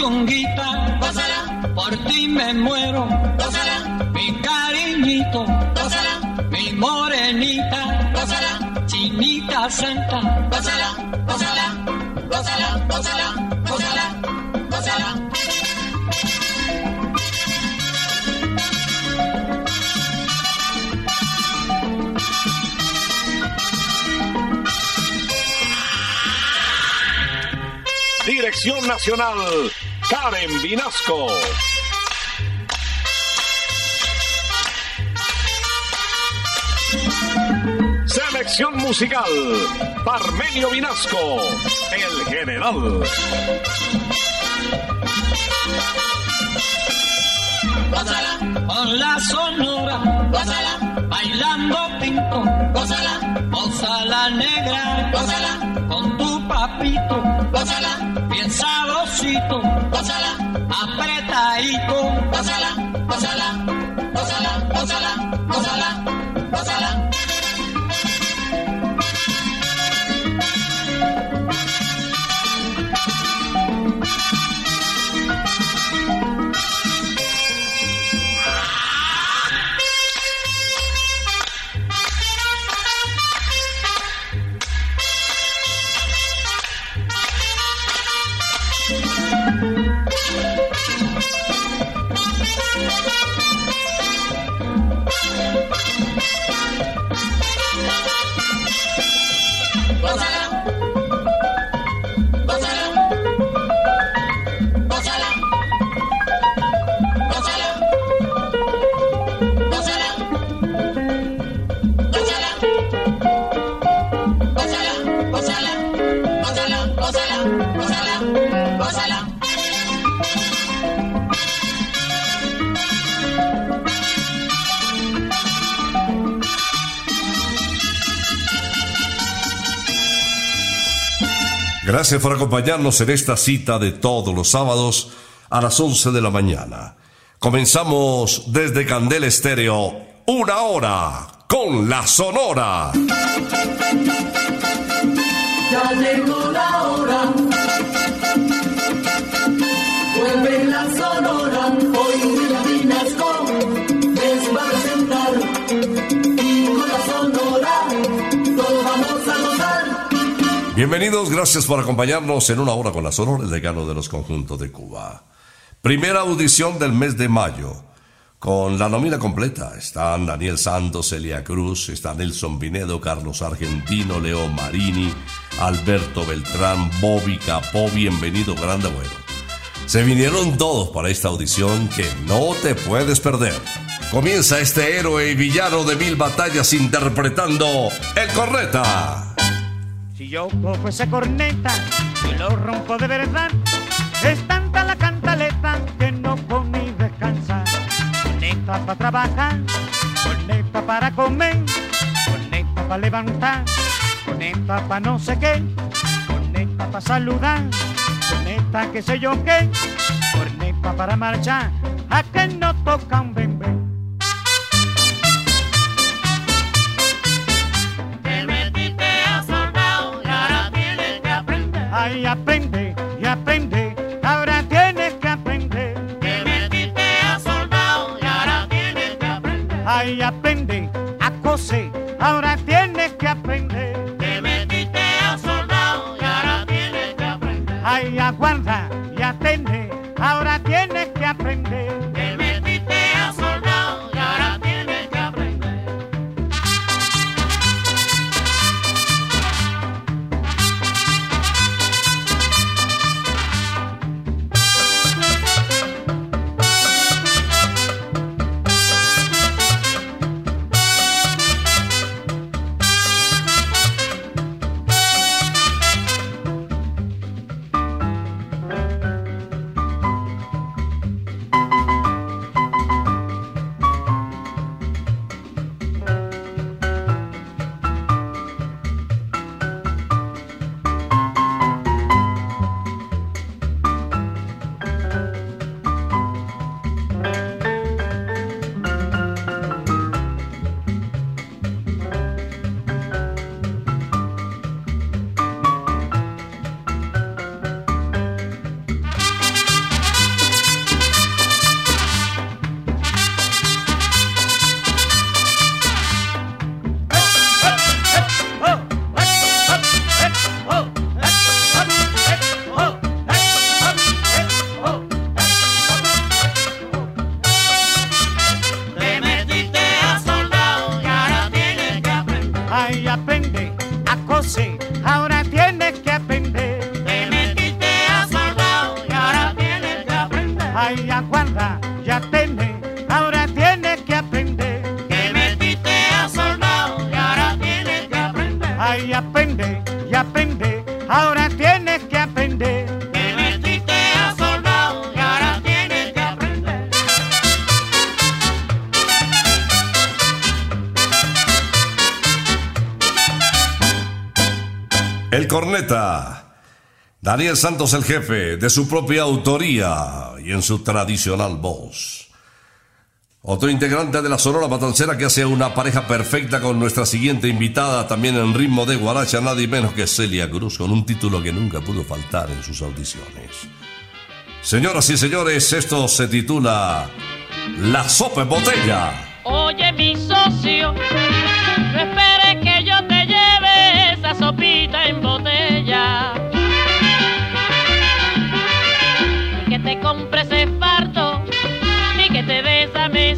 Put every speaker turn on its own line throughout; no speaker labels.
Mi puchunguita, gózala, por ti me muero, mi cariñito, mi morenita, chinita santa.
Dirección Nacional, Karen Vinasco. Selección musical, Parmenio Vinasco, el general.
Gózala, con la sonora, gózala, bailando pinto, gózala, gózala negra, gózala, con tu papito, gózala, sabrosito, pásala, apretadito, pásala
Gracias por acompañarnos en esta cita de todos los sábados a las 11 de la mañana. Comenzamos desde Candel Estéreo, una hora con la Sonora. Bienvenidos, gracias por acompañarnos en una hora con la Sonora, el decano de los conjuntos de Cuba. Primera audición del mes de mayo, con la nómina completa. Están Daniel Santos, Elia Cruz, está Nelson Vinedo, Carlos Argentino, Leo Marini, Alberto Beltrán, Bobby Capó, bienvenido, grande bueno. Se vinieron todos para esta audición que no te puedes perder. Comienza este héroe y villano de mil batallas interpretando El Corneta.
Yo cojo esa corneta y lo rompo de verdad, es tanta la cantaleta que no puedo ni descansar. Corneta para trabajar, corneta para comer, corneta para levantar, corneta para no sé qué, corneta para saludar, corneta que sé yo qué, corneta para marchar, a que no toca Ay, aprende y aprende, ahora tienes que aprender.
Te metiste a soldado y ahora tienes que aprender.
Ay, aprende a coser, ahora tienes que aprender.
Te metiste a soldado y ahora tienes que aprender.
Ay, aguarda
Santos el jefe, de su propia autoría y en su tradicional voz. Otro integrante de la Sonora Matancera que hace una pareja perfecta con nuestra siguiente invitada, también en ritmo de guaracha, nadie menos que Celia Cruz, con un título que nunca pudo faltar en sus audiciones. Señoras y señores, esto se titula La Sopa en Botella.
Oye, mi socio, no esperes que yo te lleve esa sopita en botella. que te besa me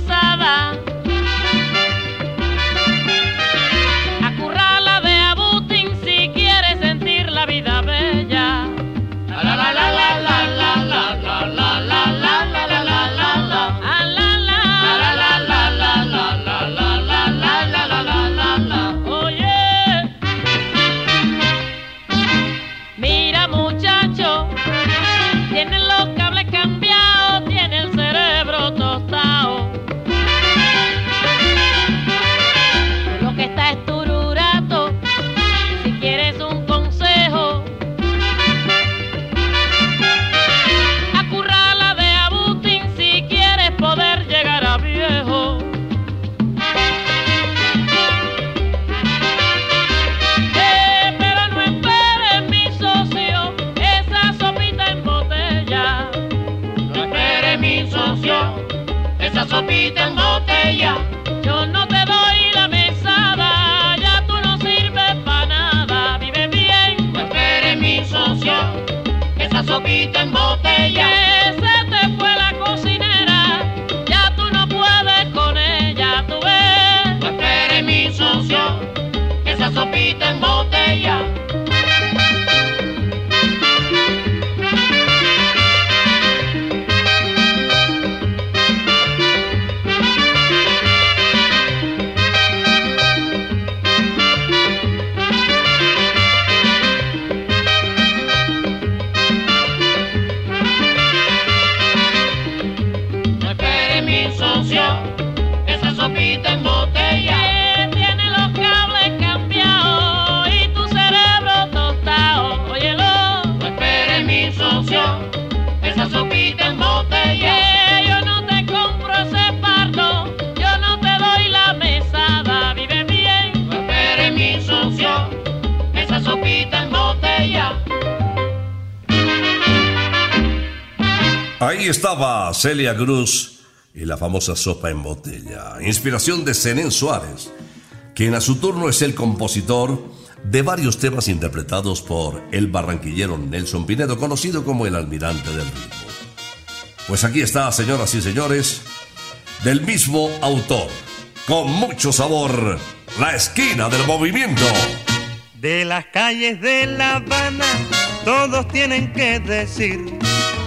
Esa sopita en botella tiene los cables cambiados y tu cerebro tontado. Óyelo, no esperes mi insunción, esa sopita en botella,
yo no te compro ese parto,
yo no te doy la mesada, vive bien.
No esperes mi insunción, esa sopita en botella.
Ahí estaba Celia Cruz y la famosa sopa en botella, inspiración de Zenén Suárez, quien a su turno es el compositor de varios temas interpretados por el barranquillero Nelson Pinedo, conocido como el almirante del ritmo. Pues aquí está, señoras y señores, del mismo autor, con mucho sabor, La esquina del movimiento.
De las calles de La Habana, todos tienen que decir,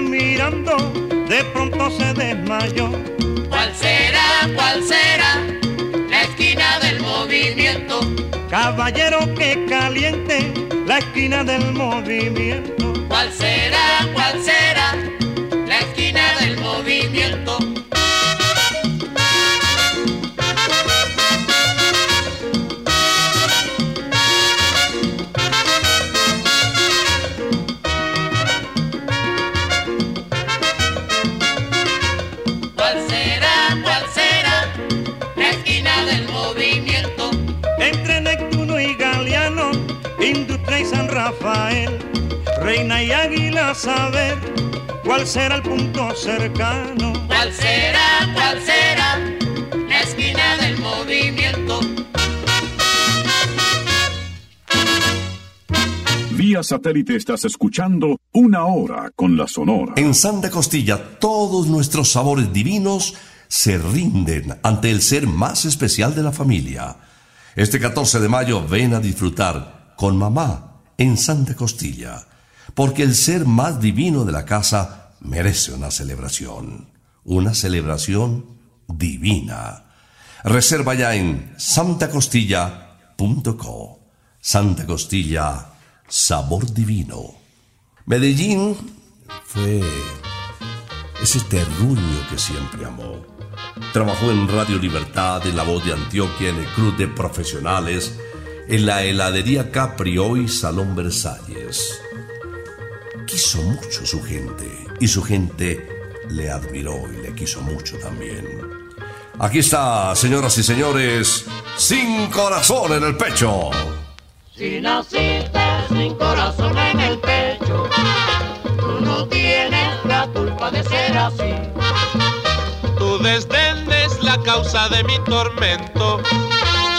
Mirando de pronto se desmayó.
¿Cuál será, cuál será la esquina del movimiento?
Caballero que caliente la esquina del movimiento.
¿Cuál será, cuál será
Rafael, Reina y Águila saber cuál será el punto cercano.
¿Cuál será, cuál será la esquina del movimiento?
Vía satélite estás escuchando una hora con la Sonora.
En Santa Costilla todos nuestros sabores divinos se rinden ante el ser más especial de la familia. Este 14 de mayo ven a disfrutar con mamá en Santa Costilla, porque el ser más divino de la casa merece una celebración, una celebración divina. Reserva ya en santacostilla.co. Santa Costilla, sabor divino. Medellín fue ese terruño que siempre amó. Trabajó en Radio Libertad, en La Voz de Antioquia, en el Club de Profesionales, en la heladería Capri hoy Salón Versalles. Quiso mucho su gente y su gente le admiró y le quiso mucho también. Aquí está, señoras y señores, sin corazón en el pecho.
Si naciste sin corazón en el pecho, tú no tienes la culpa de ser así.
Tu desdén es la causa de mi tormento.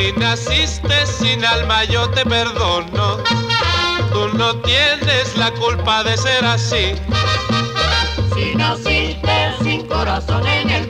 Si naciste sin alma yo te perdono. Tú no tienes la culpa de ser así.
Si naciste sin corazón en el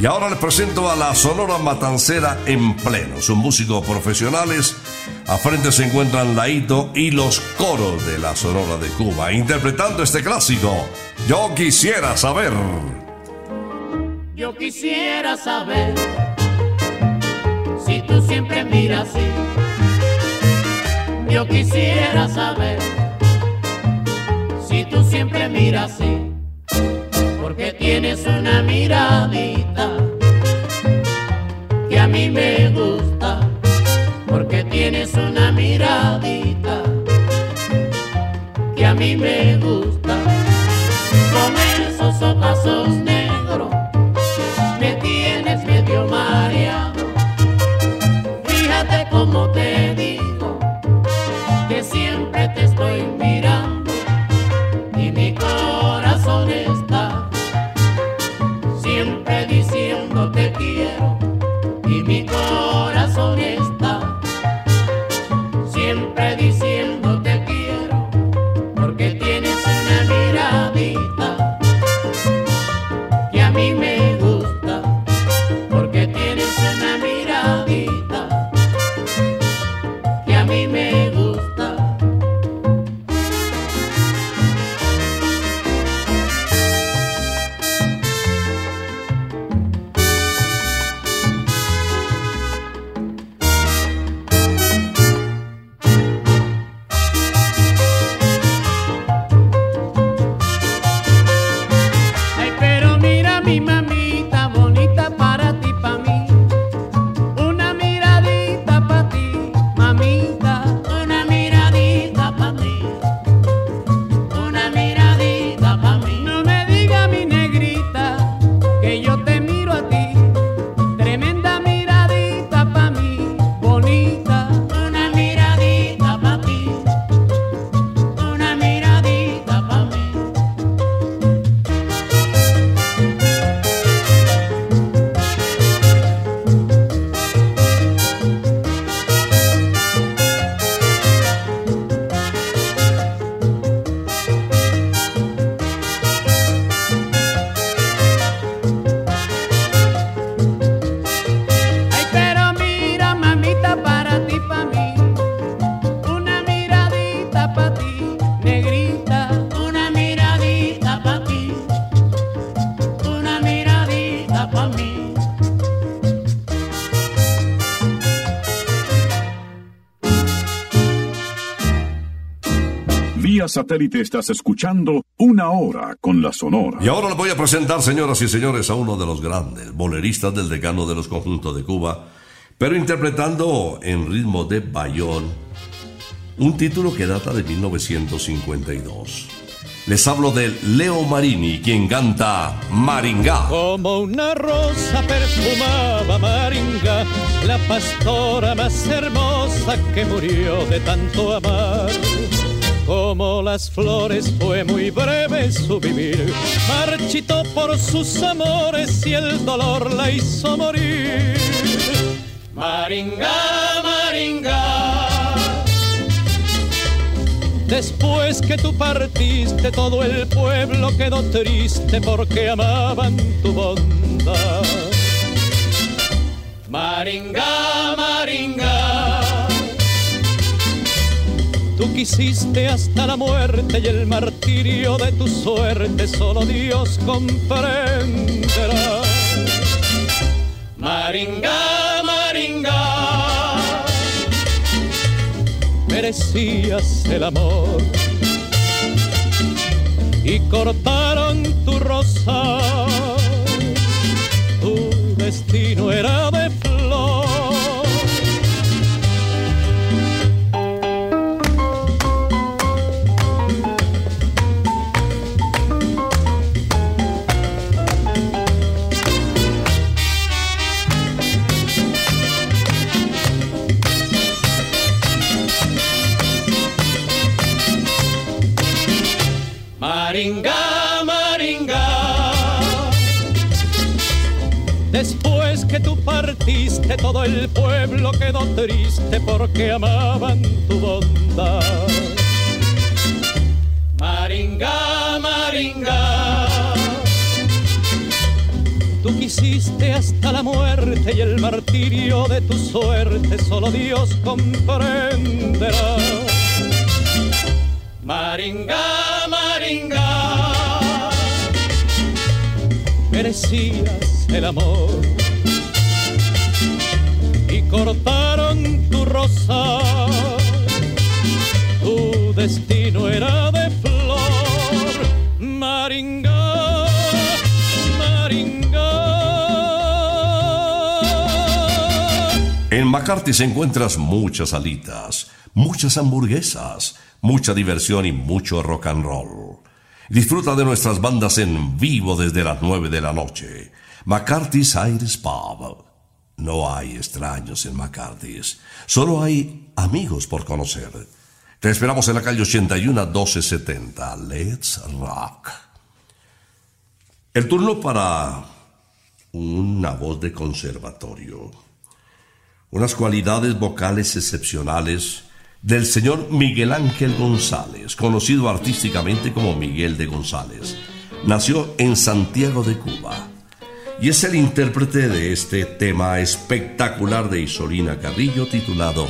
Y ahora les presento a la Sonora Matancera en pleno. Son músicos profesionales. A frente se encuentran Laito y los coros de la Sonora de Cuba, interpretando este clásico. Yo quisiera saber.
Yo quisiera saber si tú siempre miras así. Yo quisiera saber si tú siempre miras así. Porque tienes una miradita que a mí me gusta. Porque tienes una miradita que a mí me gusta. Con esos ojazos negros me tienes medio mareado. Fíjate cómo te
satélite estás escuchando Una Hora con la Sonora.
Y ahora les voy a presentar, señoras y señores, a uno de los grandes boleristas del decano de los conjuntos de Cuba, pero interpretando en ritmo de bayón un título que data de 1952. Les hablo de Leo Marini, quien canta Maringá.
Como una rosa perfumaba Maringa, la pastora más hermosa que murió de tanto amar. Como las flores fue muy breve su vivir, marchitó por sus amores y el dolor la hizo morir. Maringa, Maringa. Después que tú partiste, todo el pueblo quedó triste porque amaban tu bondad. Maringa, Maringa. Quisiste hasta la muerte y el martirio de tu suerte solo Dios comprenderá. Maringa, Maringa, merecías el amor y cortaron tu rosa. Tu destino era de partiste, todo el pueblo quedó triste porque amaban tu bondad. Maringa, Maringa. Tú quisiste hasta la muerte y el martirio de tu suerte solo Dios comprenderá. Maringa, Maringa, merecías el amor cortaron tu rosa, tu destino era de flor. Maringa, Maringa.
En McCarthy's encuentras muchas alitas, muchas hamburguesas, mucha diversión y mucho rock and roll. Disfruta de nuestras bandas en vivo desde las 9 de la noche. McCarthy's Aires Pub. No hay extraños en McCarthy's, solo hay amigos por conocer. Te esperamos en la calle 81 1270. Let's rock. El turno para una voz de conservatorio. Unas cualidades vocales excepcionales del señor Miguel Ángel González, conocido artísticamente como Miguel de González. Nació en Santiago de Cuba y es el intérprete de este tema espectacular de Isolina Carrillo titulado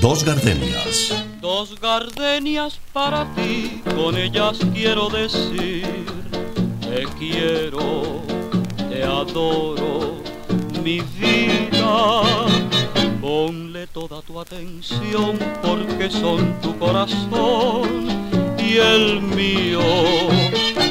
Dos Gardenias.
Dos gardenias para ti, con ellas quiero decir, te quiero, te adoro, mi vida. Ponle toda tu atención porque son tu corazón y el mío.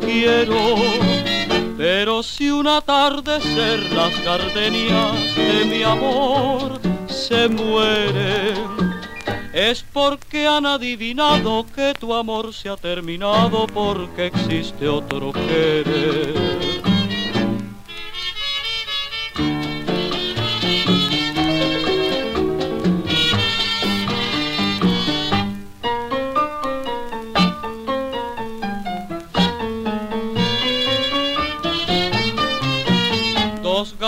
quiero. Pero si un atardecer las gardenias de mi amor se mueren, es porque han adivinado que tu amor se ha terminado porque existe otro querer.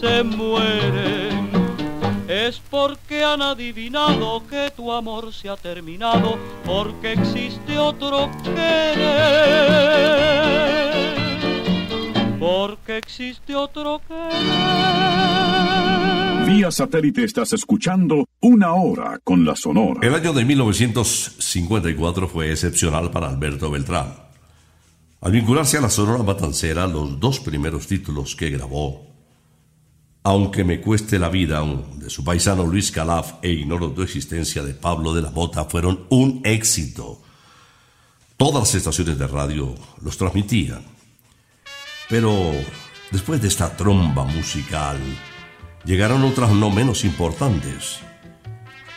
se mueren, es porque han adivinado que tu amor se ha terminado, porque existe otro querer. porque existe otro que
Vía satélite estás escuchando Una Hora con la Sonora.
El año de 1954 fue excepcional para Alberto Beltrán. Al vincularse a la Sonora Matancera, los dos primeros títulos que grabó, Aunque me cueste la vida, de su paisano Luis Calaf e Ignoro tu existencia de Pablo de la Mota, fueron un éxito. Todas las estaciones de radio los transmitían. Pero después de esta tromba musical, llegaron otras no menos importantes.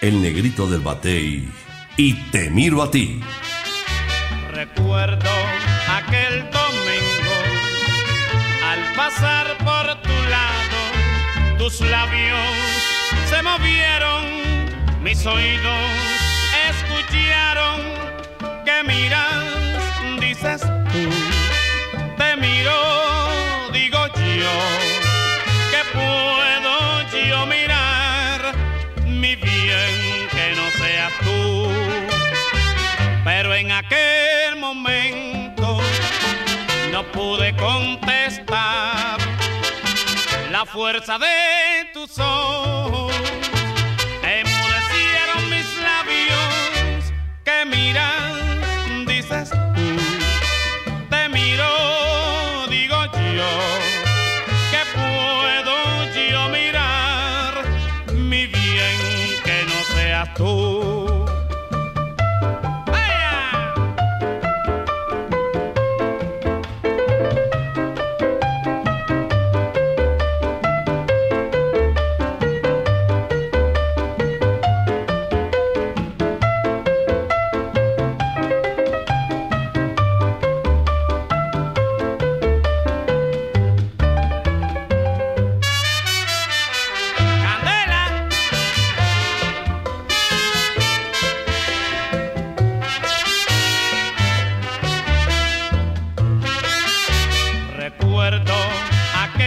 El negrito del batey y Te miro a ti.
Recuerdo aquel domingo al pasar por tus labios. Se movieron, mis oídos escucharon que miras, dices tú, te miro, digo yo, que puedo yo mirar, mi bien que no seas tú, pero en aquel momento no pude contestar la fuerza de tus ojos. Enmudecieron mis labios que miras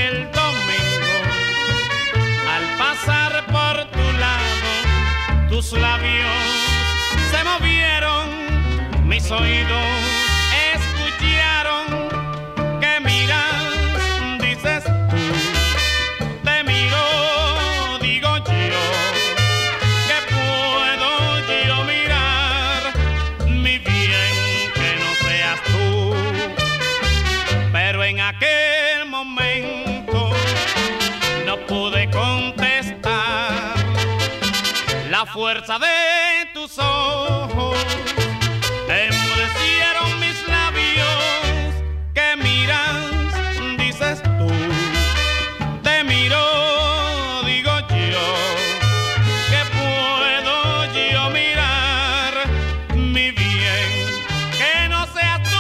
aquel domingo. Al pasar por tu lado, tus labios se movieron, mis oídos fuerza de tus ojos. Enmudecieron mis labios que miras, dices tú te miro, digo yo, que puedo yo mirar mi bien, que no seas tú.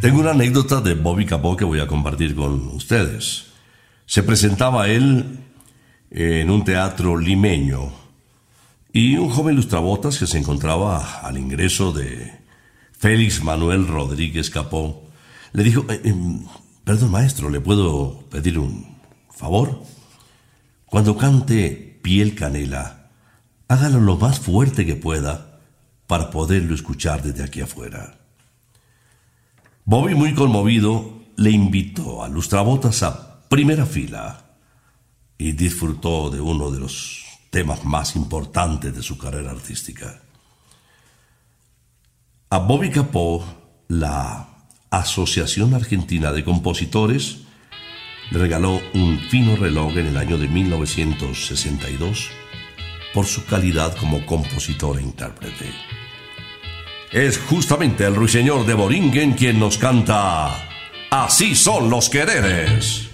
Tengo una anécdota de Bobby Capó que voy a compartir con ustedes. Se presentaba él en un teatro limeño y un joven lustrabotas que se encontraba al ingreso de Félix Manuel Rodríguez Capó le dijo, "Eh, em, perdón maestro, ¿le puedo pedir un favor? Cuando cante Piel Canela, hágalo lo más fuerte que pueda para poderlo escuchar desde aquí afuera. Bobby, muy conmovido, le invitó a Lustrabotas a primera fila y disfrutó de uno de los temas más importantes de su carrera artística. A Bobby Capó, la Asociación Argentina de Compositores regaló un fino reloj en el año de 1962 por su calidad como compositor e intérprete. Es justamente el ruiseñor de Boringen quien nos canta Así son los quereres.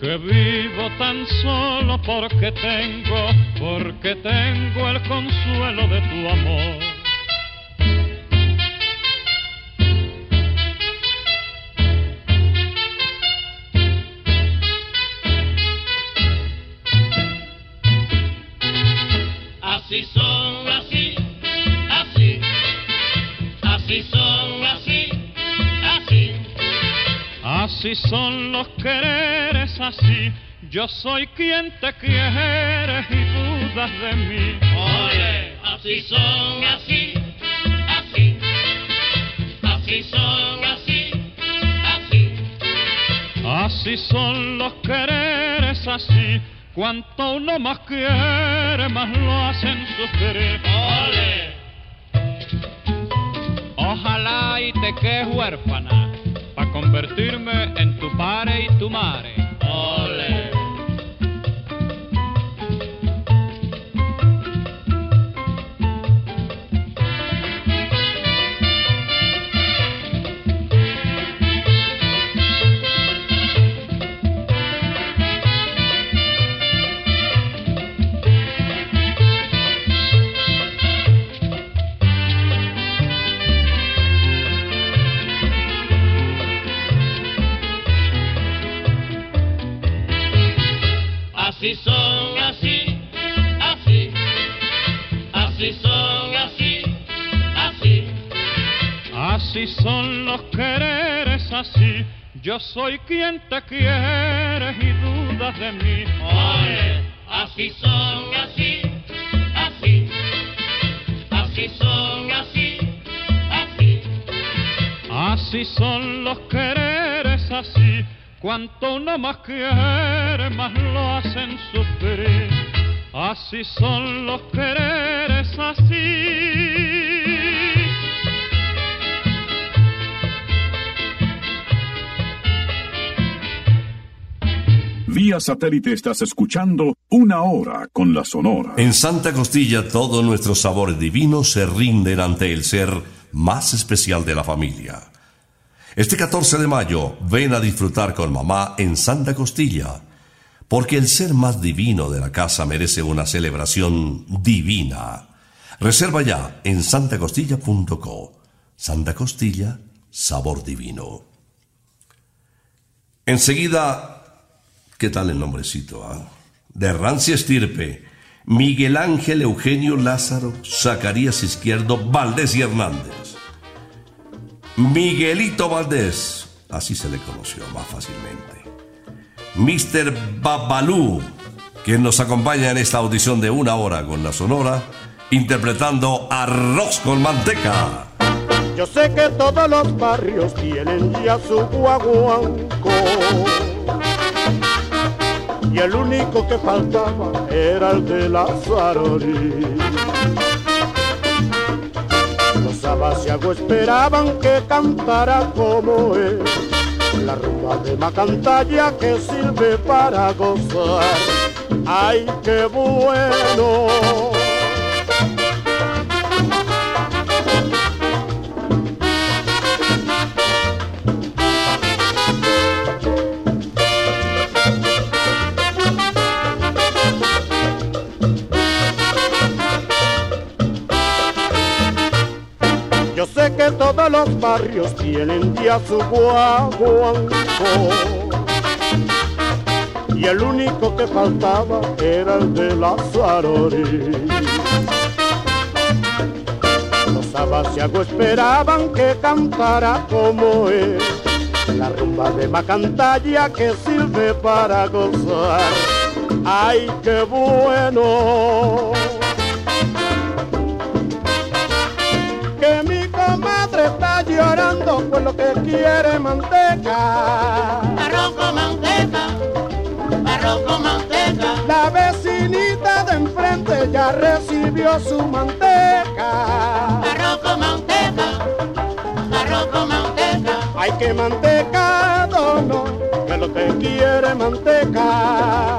que vivo tan solo porque tengo, porque tengo el consuelo de tu amor.
Así soy. Así son
los quereres, así. Yo soy quien te quiere y dudas de mí.
Ole, así son, así, así, así son, así, así.
Así son los quereres, así. Cuanto uno más quiere, más lo hacen sufrir.
Ole,
Ojalá y te quedes huérfana, convertirme en tu padre y tu madre.
Así son
los quereres, así. Yo soy quien te quiere y dudas de mí.
Ole, así son, así, así, así son, así, así.
Así son los quereres, así. Cuanto uno más quiere, más lo hacen sufrir. Así son los quereres, así.
Vía satélite estás escuchando Una Hora con la Sonora.
En Santa Costilla todos nuestros sabores divinos se rinden ante el ser más especial de la familia. Este 14 de mayo ven a disfrutar con mamá en Santa Costilla, porque el ser más divino de la casa merece una celebración divina. Reserva ya en santacostilla.co. Santa Costilla, sabor divino. Enseguida, ¿qué tal el nombrecito? ah? De rancia estirpe, Miguel Ángel Eugenio Lázaro, Zacarías Izquierdo, Valdés y Hernández. Miguelito Valdés, así se le conoció más fácilmente. Mr. Babalú, quien nos acompaña en esta audición de una hora con la Sonora, interpretando Arroz con Manteca.
Yo sé que todos los barrios tienen ya su guaguanco. Y el único que faltaba era el de la Sarori. Los abasiagos esperaban que cantara como él. La rumba de Macantalla que sirve para gozar. ¡Ay, qué bueno! Sé que todos los barrios tienen ya su guaguanco. Y el único que faltaba era el de la Sarori. Los abasiagos esperaban que cantara como él La rumba de Macantalla que sirve para gozar. ¡Ay, qué bueno! Llorando por lo que quiere manteca.
Arroz con manteca, arroz con manteca.
La vecinita de enfrente ya recibió su manteca.
Arroz con manteca, arroz con manteca.
Hay que manteca, dono, que lo que quiere manteca.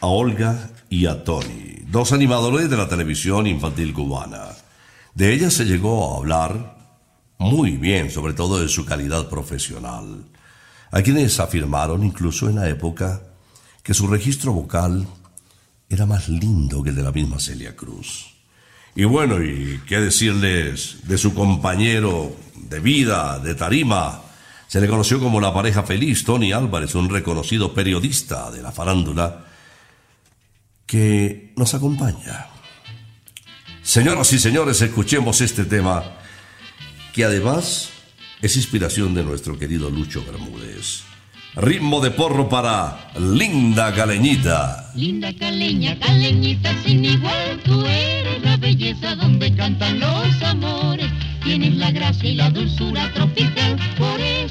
A Olga y a Tony, dos animadores de la televisión infantil cubana. De ellas se llegó a hablar muy bien, sobre todo de su calidad profesional. Hay quienes afirmaron, incluso en la época, que su registro vocal era más lindo que el de la misma Celia Cruz. Y bueno, y qué decirles de su compañero de vida, de tarima. Se le conoció como la pareja feliz, Tony Álvarez, un reconocido periodista de la farándula, que nos acompaña. Señoras y señores, escuchemos este tema, que además es inspiración de nuestro querido Lucho Bermúdez. Ritmo de porro para Linda Caleñita.
Linda caleña, caleñita sin igual, tú eres la belleza donde cantan los amores. Tienes la gracia y la dulzura tropical, por eso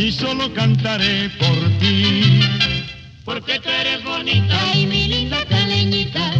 Y solo cantaré por ti.
Porque tú eres bonita y mi linda caleñita.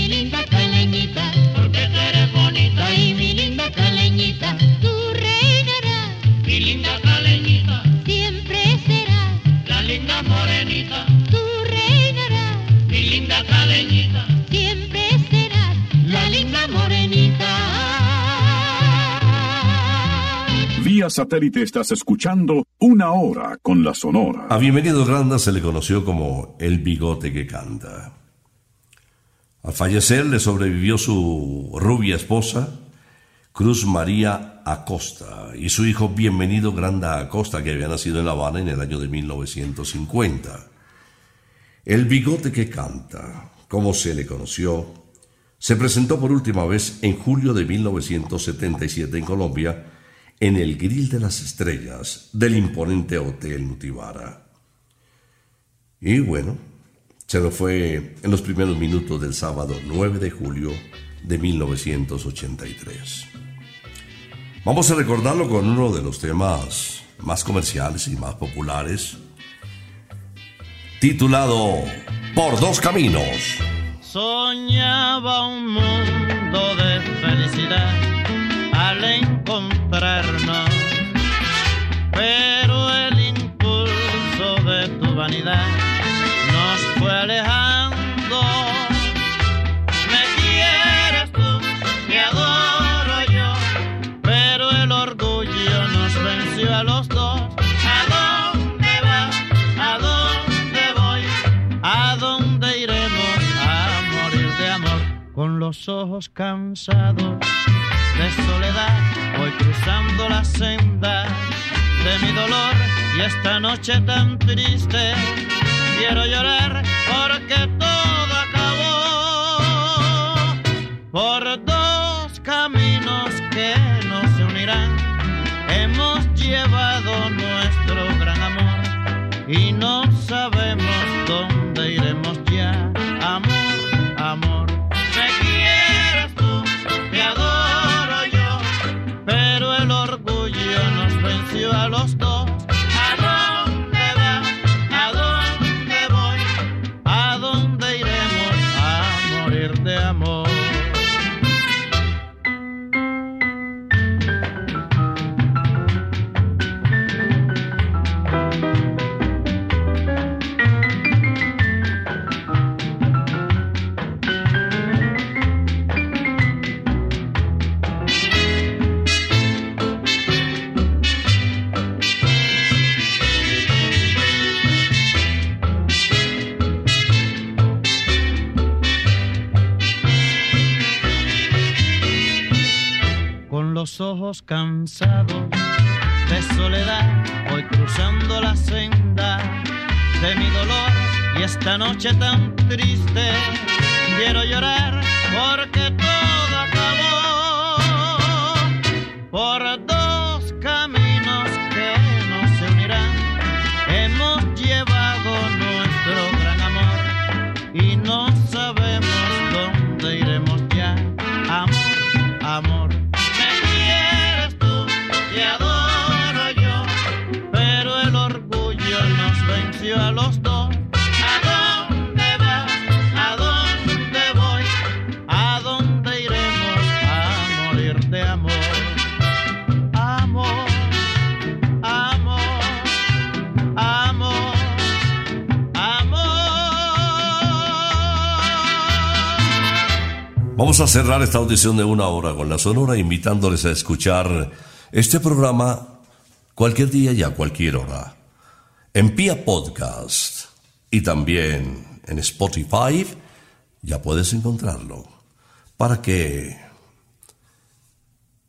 satélite estás escuchando Una Hora con la Sonora.
A Bienvenido Granda se le conoció como el bigote que canta. Al fallecer le sobrevivió su rubia esposa, Cruz María Acosta, y su hijo Bienvenido Granda Acosta, que había nacido en La Habana en el año de 1950. El bigote que canta, como se le conoció, se presentó por última vez en julio de 1977 en Colombia, en el Grill de las Estrellas del imponente Hotel Nutibara. Y bueno, se lo fue en los primeros minutos del sábado 9 de julio de 1983. Vamos a recordarlo con uno de los temas más comerciales y más populares, titulado Por dos caminos.
Soñaba un mundo de felicidad al encontrarnos, pero el impulso de tu vanidad nos fue alejando. Me quieres tú, te adoro yo, pero el orgullo nos venció a los dos. ¿A dónde vas? ¿A dónde voy? ¿A dónde iremos? los ojos cansados de soledad, voy cruzando la senda de mi dolor y esta noche tan triste quiero llorar porque todo acabó por dos caminos que no se unirán. Hemos llevado nuestro gran amor y no ojos cansados de soledad, voy cruzando la senda de mi dolor y esta noche tan triste quiero llorar porque todo
Vamos a cerrar esta audición de una hora con la Sonora invitándoles a escuchar este programa cualquier día y a cualquier hora. En Pia Podcast y también en Spotify ya puedes encontrarlo para que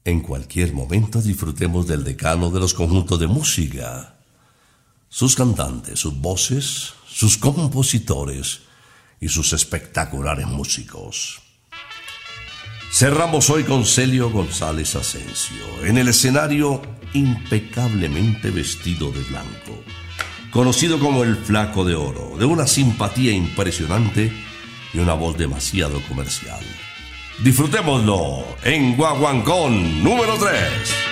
en cualquier momento disfrutemos del decano de los conjuntos de música, sus cantantes, sus voces, sus compositores y sus espectaculares músicos. Cerramos hoy con Celio González Asensio, en el escenario impecablemente vestido de blanco, conocido como el Flaco de Oro, de una simpatía impresionante y una voz demasiado comercial. Disfrutémoslo en Guaguancón número 3.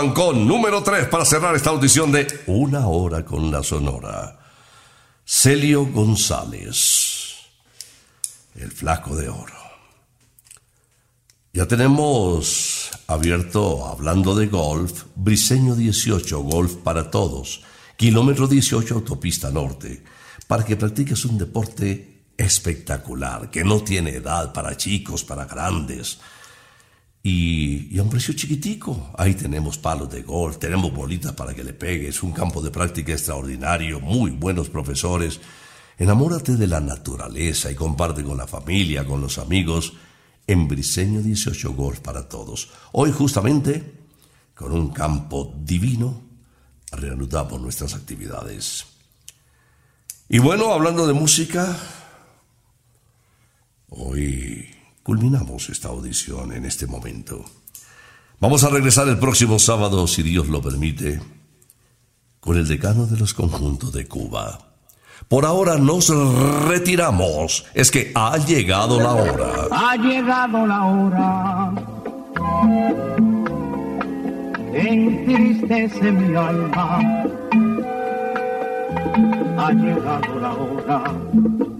Guaguancón, número 3 para cerrar esta audición de Una hora con la Sonora. Celio González, el flaco de oro. Ya tenemos abierto, hablando de golf, Briseño 18, golf para todos, kilómetro 18, autopista norte, para que practiques un deporte espectacular, que no tiene edad para chicos, para grandes y, a un precio chiquitico. Ahí tenemos palos de golf, tenemos bolitas para que le pegues, un campo de práctica extraordinario, muy buenos profesores. Enamórate de la naturaleza y comparte con la familia, con los amigos, en Briseño 18 Golf para todos. Hoy justamente, con un campo divino, reanudamos nuestras actividades. Y bueno, hablando de música, hoy culminamos esta audición en este momento. Vamos a regresar el próximo sábado, si Dios lo permite, con el decano de los conjuntos de Cuba. Por ahora nos retiramos. Es que ha llegado la hora.
Ha llegado la hora. Entristece mi alma. Ha llegado la hora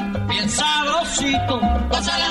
sabrosito, gózala,